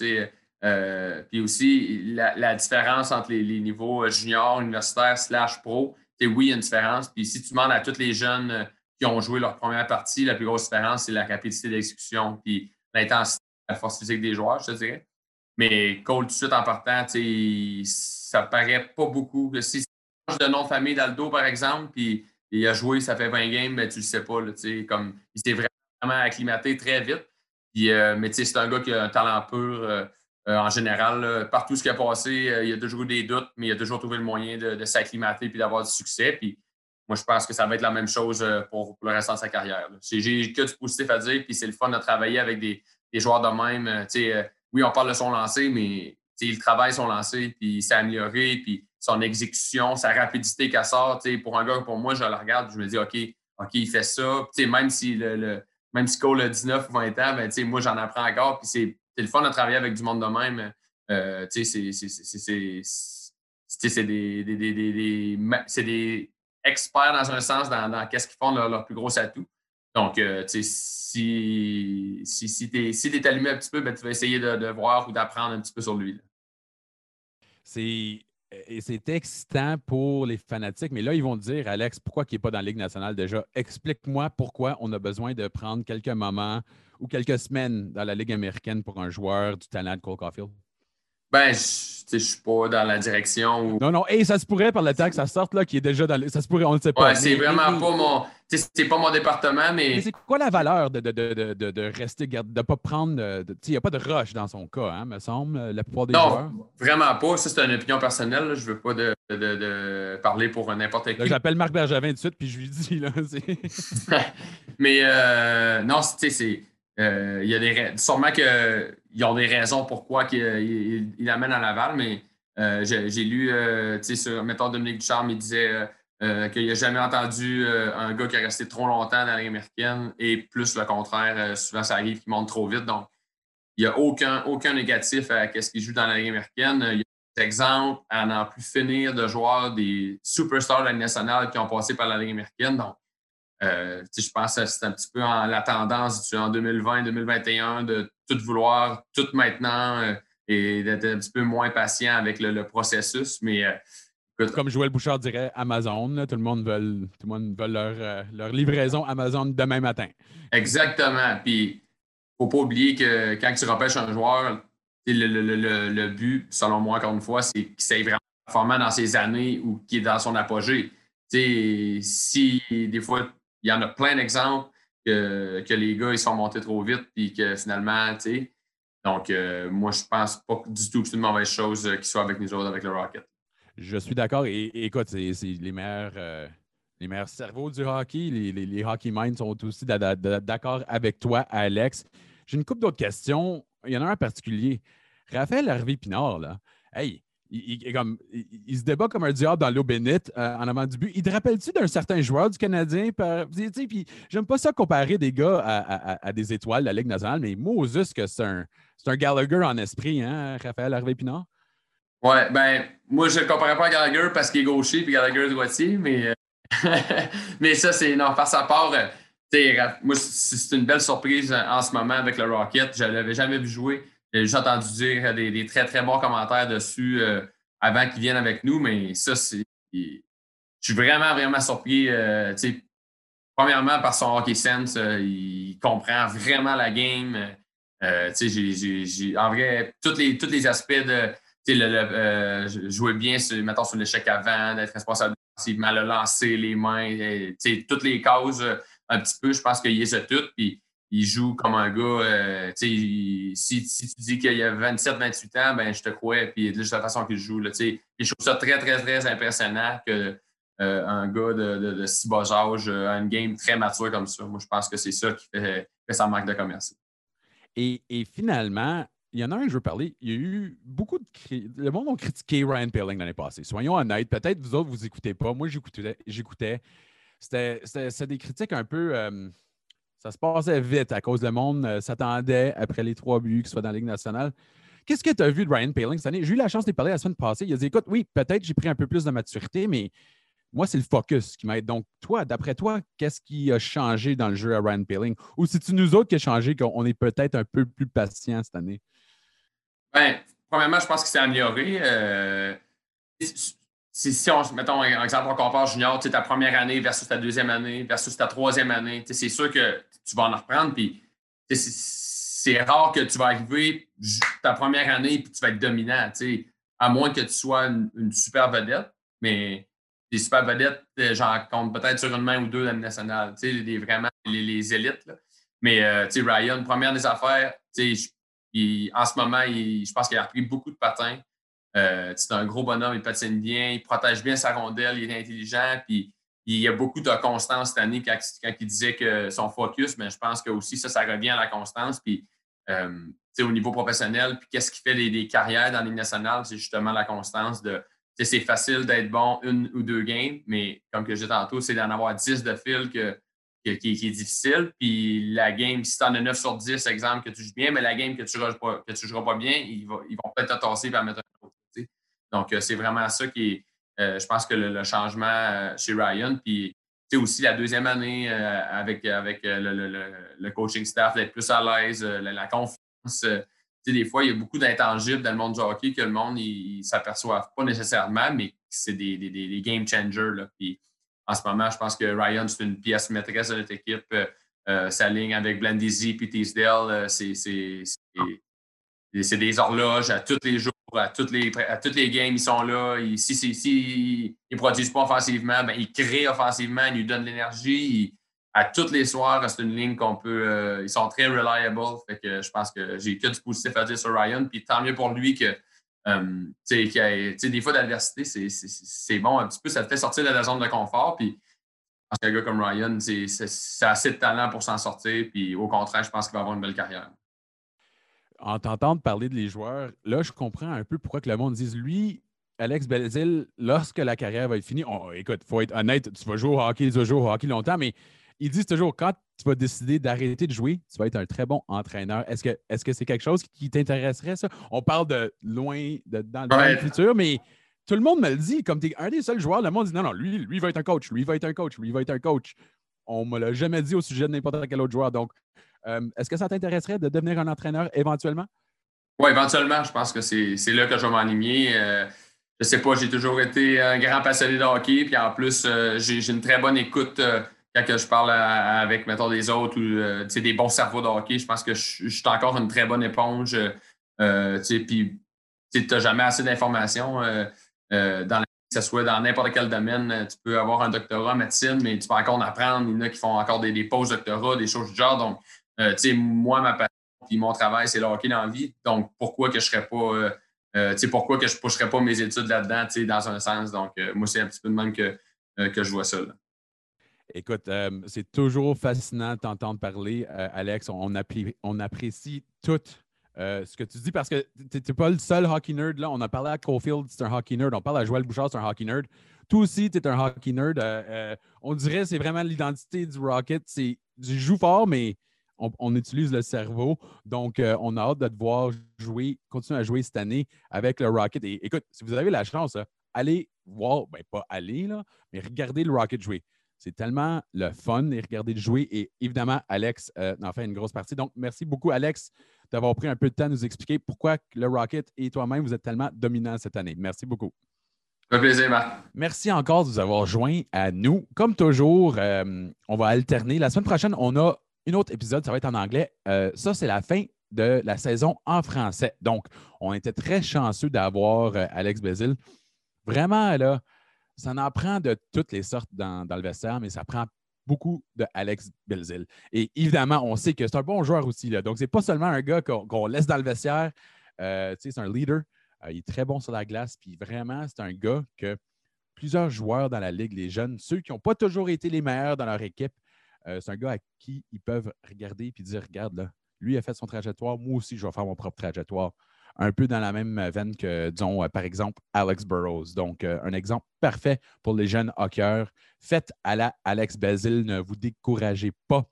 Euh, puis aussi, la, la différence entre les, les niveaux euh, junior, universitaire, slash pro, oui, il y a une différence. Puis si tu demandes à tous les jeunes euh, qui ont joué leur première partie, la plus grosse différence, c'est la rapidité d'exécution puis l'intensité, la force physique des joueurs, je te dirais. Mais Cole, tout de suite en partant, ça paraît pas beaucoup. Si changes de nom de famille dans le dos, par exemple, puis il a joué, ça fait 20 games, mais tu le sais pas. Là, comme, il s'est vraiment acclimaté très vite. Puis, euh, mais c'est un gars qui a un talent pur euh, euh, en général. là. partout ce qui a passé, euh, il a toujours eu des doutes, mais il a toujours trouvé le moyen de, s'acclimater puis d'avoir du succès. Puis moi, je pense que ça va être la même chose pour, le restant de sa carrière. J'ai que du positif à dire, puis c'est le fun de travailler avec des, des joueurs de même. Oui, on parle de son lancer, mais il travaille son lancer, puis il s'est amélioré, puis son exécution, sa rapidité qu'elle sort. Pour un gars, pour moi, je le regarde, je me dis, OK, OK, il fait ça. Tu sais, même si le, le- même si Cole a 19 ou 20 ans, ben, moi, j'en apprends encore. Puis c'est le fun de travailler avec du monde de même. C'est- des, des, experts dans un sens dans, qu'est-ce qu'ils font leur, leur plus gros atout. Donc, euh, si, si, si tu es, si allumé un petit peu, ben, tu vas essayer de, de voir ou d'apprendre un petit peu sur lui. Et c'est excitant pour les fanatiques, mais là, ils vont dire, Alex, pourquoi il n'est pas dans la Ligue nationale déjà? Explique-moi pourquoi on a besoin de prendre quelques moments ou quelques semaines dans la Ligue américaine pour un joueur du talent de Cole Caulfield. Ben, je suis pas dans la direction où. Non, non, et ça se pourrait par le temps que ça sorte, là, qui est déjà dans le... Ça se pourrait, on ne sait pas. Ouais, c'est vraiment pas mon. C'est pas mon département, mais. mais c'est quoi la valeur de, de, de, de, de rester, de ne pas prendre. Il n'y a pas de rush dans son cas, hein, me semble, la plupart des non, joueurs. vraiment pas. Ça, c'est une opinion personnelle. Là. Je veux pas de, de, parler pour n'importe qui. J'appelle Marc Bergevin tout de suite, puis je lui dis. Là, mais euh, non, c'est. Euh, il y a des sûrement qu'ils ont des raisons pourquoi ils il, amènent à Laval, mais euh, j'ai lu, euh, tu sais, sur, mettons, Dominique Ducharme, il disait qu'il n'a jamais entendu un gars qui a resté trop longtemps dans la américaine et plus le contraire, souvent ça arrive qu'il monte trop vite. Donc, il n'y a aucun, aucun négatif à ce qu'il joue dans la Ligue américaine. Il y a des exemples à n'en plus finir de joueurs, des superstars de la Ligue nationale qui ont passé par la Ligue américaine. Donc, euh, je pense que c'est un petit peu en, la tendance en 2020-2021 de tout vouloir, tout maintenant euh, et d'être un petit peu moins patient avec le, processus. Mais euh, comme Joël Bouchard dirait, Amazon, tout le monde veut, tout le monde veut leur, leur, livraison Amazon demain matin. Exactement. Puis, il ne faut pas oublier que quand tu repêches un joueur, le, le, le, but, selon moi, encore une fois, c'est qu'il s'est vraiment performant dans ses années ou qu'il est dans son apogée. si des fois il y en a plein d'exemples que, que, les gars ils sont montés trop vite puis que finalement, tu sais. Donc, euh, moi, je pense pas du tout que c'est une mauvaise chose euh, qu'ils soient avec nous autres, avec le Rocket. Je suis d'accord. Et, écoute, c'est les meilleurs, euh, les meilleurs cerveaux du hockey. Les, les, hockey minds sont aussi d'accord avec toi, Alex. J'ai une couple d'autres questions. Il y en a un en particulier. Raphaël Harvey Pinard, là. Hey, il, comme, il, se débat comme un diable dans l'eau bénite euh, en avant du but. Il te rappelle-tu d'un certain joueur du Canadien? Puis j'aime pas ça comparer des gars à, des étoiles de la Ligue nationale, mais Moses, que c'est un, un, Gallagher en esprit, hein, Raphaël Harvey-Pinard? Ouais, ben, moi, je ne le comparais pas à Gallagher parce qu'il est gaucher puis Gallagher est droitier, mais, euh, mais ça, c'est, non, face à part, euh, moi, c'est une belle surprise en ce moment avec le Rocket. Je ne l'avais jamais vu jouer. J'ai entendu dire des, très, très bons commentaires dessus euh, avant qu'ils viennent avec nous, mais ça, c'est. Je suis vraiment, vraiment surpris. Euh, premièrement, par son hockey sense, euh, il comprend vraiment la game. en vrai, tous les, tous les aspects de le, jouer bien, sur, mettons, sur l'échec avant, d'être responsable mal le lancer, les mains, toutes les causes, un petit peu, je pense qu'il y a toutes. Puis, il joue comme un gars. Euh, si, si, tu dis qu'il a 27-28 ans, ben je te crois. Puis de la façon qu'il joue. Là, je trouve ça très, très, très impressionnant qu'un euh, gars de, de, si bas âge a une game très mature comme ça. Moi, je pense que c'est ça qui fait, sa marque de commerce. Et, et, finalement, il y en a un que je veux parler. Il y a eu beaucoup de. Le monde a critiqué Ryan Pelling l'année passée. Soyons honnêtes. Peut-être vous autres, vous n'écoutez pas. Moi, j'écoutais. C'était des critiques un peu. Ça se passait vite à cause le monde euh, s'attendait après les trois buts qu'il soit dans la Ligue nationale. Qu'est-ce que tu as vu de Ryan Paling cette année? J'ai eu la chance de parler la semaine passée. Il a dit écoute, oui, peut-être j'ai pris un peu plus de maturité, mais moi, c'est le focus qui m'aide. Donc, toi, d'après toi, qu'est-ce qui a changé dans le jeu à Ryan Paling? Ou c'est-tu nous autres qui a changé qu'on est peut-être un peu plus patient cette année? Bien, premièrement, je pense qu'il s'est amélioré. Euh, si, on, mettons, un exemple, on compare junior, ta première année versus ta deuxième année versus ta troisième année, c'est sûr que tu vas en reprendre. Puis c'est rare que tu vas arriver ta première année et tu vas être dominant, à moins que tu sois une, super vedette. Mais les super vedettes, euh, j'en compte peut-être sur une main ou deux dans le national, les, vraiment les, élites. Mais euh, Ryan, première des affaires, en ce moment, je pense qu'il a repris beaucoup de patins. Euh, c'est un gros bonhomme, il patine bien, il protège bien sa rondelle, il est intelligent, puis il y a beaucoup de constance cette année quand, il disait que son focus, mais je pense que aussi ça, ça revient à la constance. Puis, euh, au niveau professionnel, puis qu'est-ce qui fait des, carrières dans les nationales, c'est justement la constance de. C'est facile d'être bon une ou deux games, mais comme que disais tantôt, c'est d'en avoir 10 de fil que, qui, est difficile. Puis la game, si tu en as 9 sur 10, exemple, que tu joues bien, mais la game que tu ne joueras, pas bien, ils, vont, peut-être te tasser et mettre un autre. Donc, euh, c'est vraiment ça qui est, je pense que le, changement euh, chez Ryan, puis aussi la deuxième année avec, avec le, coaching staff, d'être plus à l'aise, la, confiance. des fois, il y a beaucoup d'intangibles dans le monde du hockey que le monde ne s'aperçoit pas nécessairement, mais c'est des, des, game changers. Là. Puis, en ce moment, je pense que Ryan, c'est une pièce maîtresse de notre équipe. sa ligne avec Blandisi et Teasdale, c'est des horloges à tous les jours à toutes les, à toutes les games, ils sont là. Ils, si si, ils produisent pas offensivement, ben, ils créent offensivement, ils nous donnent de l'énergie. À tous les soirs, c'est une ligne qu'on peut. euh, ils sont très reliable. Fait que je pense que j'ai que du positif à dire sur Ryan. Puis tant mieux pour lui que. euh, des fois, d'adversité, c'est- bon un petit peu. Ça te fait sortir de la zone de confort. Puis pense qu'un gars comme Ryan, c'est assez de talent pour s'en sortir. Puis au contraire, je pense qu'il va avoir une belle carrière. En t'entendant parler de les joueurs, là, je comprends un peu pourquoi que le monde dise lui, Alex Belzil, lorsque la carrière va être finie, on- écoute, il faut être honnête, tu vas jouer au hockey, tu vas jouer au hockey longtemps, mais ils disent toujours quand tu vas décider d'arrêter de jouer, tu vas être un très bon entraîneur. Est-ce que est-ce que c'est quelque chose qui t'intéresserait, ça? On parle de loin, de, dans, dans Ouais. le futur, mais tout le monde me le dit. Comme tu es un des seuls joueurs, le monde dit non, non, lui, lui va être un coach, lui va être un coach, lui va être un coach. On ne me l'a jamais dit au sujet de n'importe quel autre joueur. Donc, est-ce que ça t'intéresserait de devenir un entraîneur éventuellement? Oui, éventuellement, je pense que c'est là que je vais m'aligner. Euh, je sais pas, j'ai toujours été un grand passionné de hockey. Puis en plus, euh, j'ai une très bonne écoute euh, quand je parle avec, mettons, des autres ou euh, des bons cerveaux de hockey. Je pense que je, suis encore une très bonne éponge. Euh, puis tu n'as jamais assez d'informations euh, euh, dans que ce soit dans n'importe quel domaine, euh, tu peux avoir un doctorat en médecine, mais tu peux encore en apprendre. Il y en a qui font encore des, des post-doctorats, des choses du genre. Donc, euh, moi, ma passion puis mon travail, c'est le hockey dans la vie. Donc, pourquoi que je serais pas. euh, euh, pourquoi que je ne pusherais pas mes études là-dedans, dans un sens? Donc, moi, c'est un petit peu de même que, que je vois ça. là. Écoute, c'est toujours fascinant de t'entendre parler, Alex. On, on apprécie tout ce que tu dis parce que tu n'es pas le seul hockey nerd. Là. On a parlé à Caulfield, c'est un hockey nerd. On parle à Joël Bouchard, c'est un hockey nerd. Toi aussi, tu es un hockey nerd. On dirait que c'est vraiment l'identité du Rocket. C'est du joue fort, mais on, on utilise le cerveau. Donc, euh, on a hâte de te voir jouer, continuer à jouer cette année avec le Rocket. Et écoute, si vous avez la chance, là, allez voir, ben pas aller, là, mais regardez le Rocket jouer. C'est tellement le fun de les regarder de jouer. Et évidemment, Alex euh, en fait une grosse partie. Donc, merci beaucoup, Alex, d'avoir pris un peu de temps à nous expliquer pourquoi le Rocket et toi-même, vous êtes tellement dominants cette année. Merci beaucoup. Fait plaisir, Marc. Merci encore de vous avoir joints à nous. Comme toujours, euh, on va alterner. La semaine prochaine, on a un autre épisode, ça va être en anglais. Euh, ça, c'est la fin de la saison en français. Donc, on était très chanceux d'avoir euh, Alex Bézil. Vraiment, là, ça en prend de toutes les sortes dans, le vestiaire, mais ça prend beaucoup de Alex Belzil. Et évidemment, on sait que c'est un bon joueur aussi. Là. Donc, c'est pas seulement un gars qu'on laisse dans le vestiaire. Euh, c'est un leader. Il est très bon sur la glace. Puis vraiment, c'est un gars que plusieurs joueurs dans la ligue, les jeunes, ceux qui n'ont pas toujours été les meilleurs dans leur équipe, euh, c'est un gars à qui ils peuvent regarder et dire Regarde, là, lui a fait son trajectoire, moi aussi, je vais faire mon propre trajectoire. Un peu dans la même veine que, disons, euh, par exemple, Alex Burrows. Donc, euh, un exemple parfait pour les jeunes hockeyeurs. Faites à la Alex Basil, ne vous découragez pas.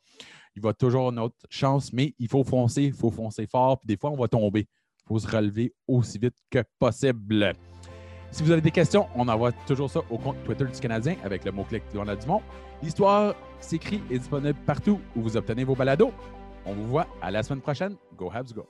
Il va toujours autre chance, mais il faut foncer, il faut foncer fort. Puis des fois, on va tomber. Il faut se relever aussi vite que possible. Si vous avez des questions, on envoie toujours ça au compte Twitter du Canadien avec le mot-clic Joanna Dumont. L'histoire s'écrit et disponible partout où vous obtenez vos balados. On vous voit à la semaine prochaine. Go Habs Go!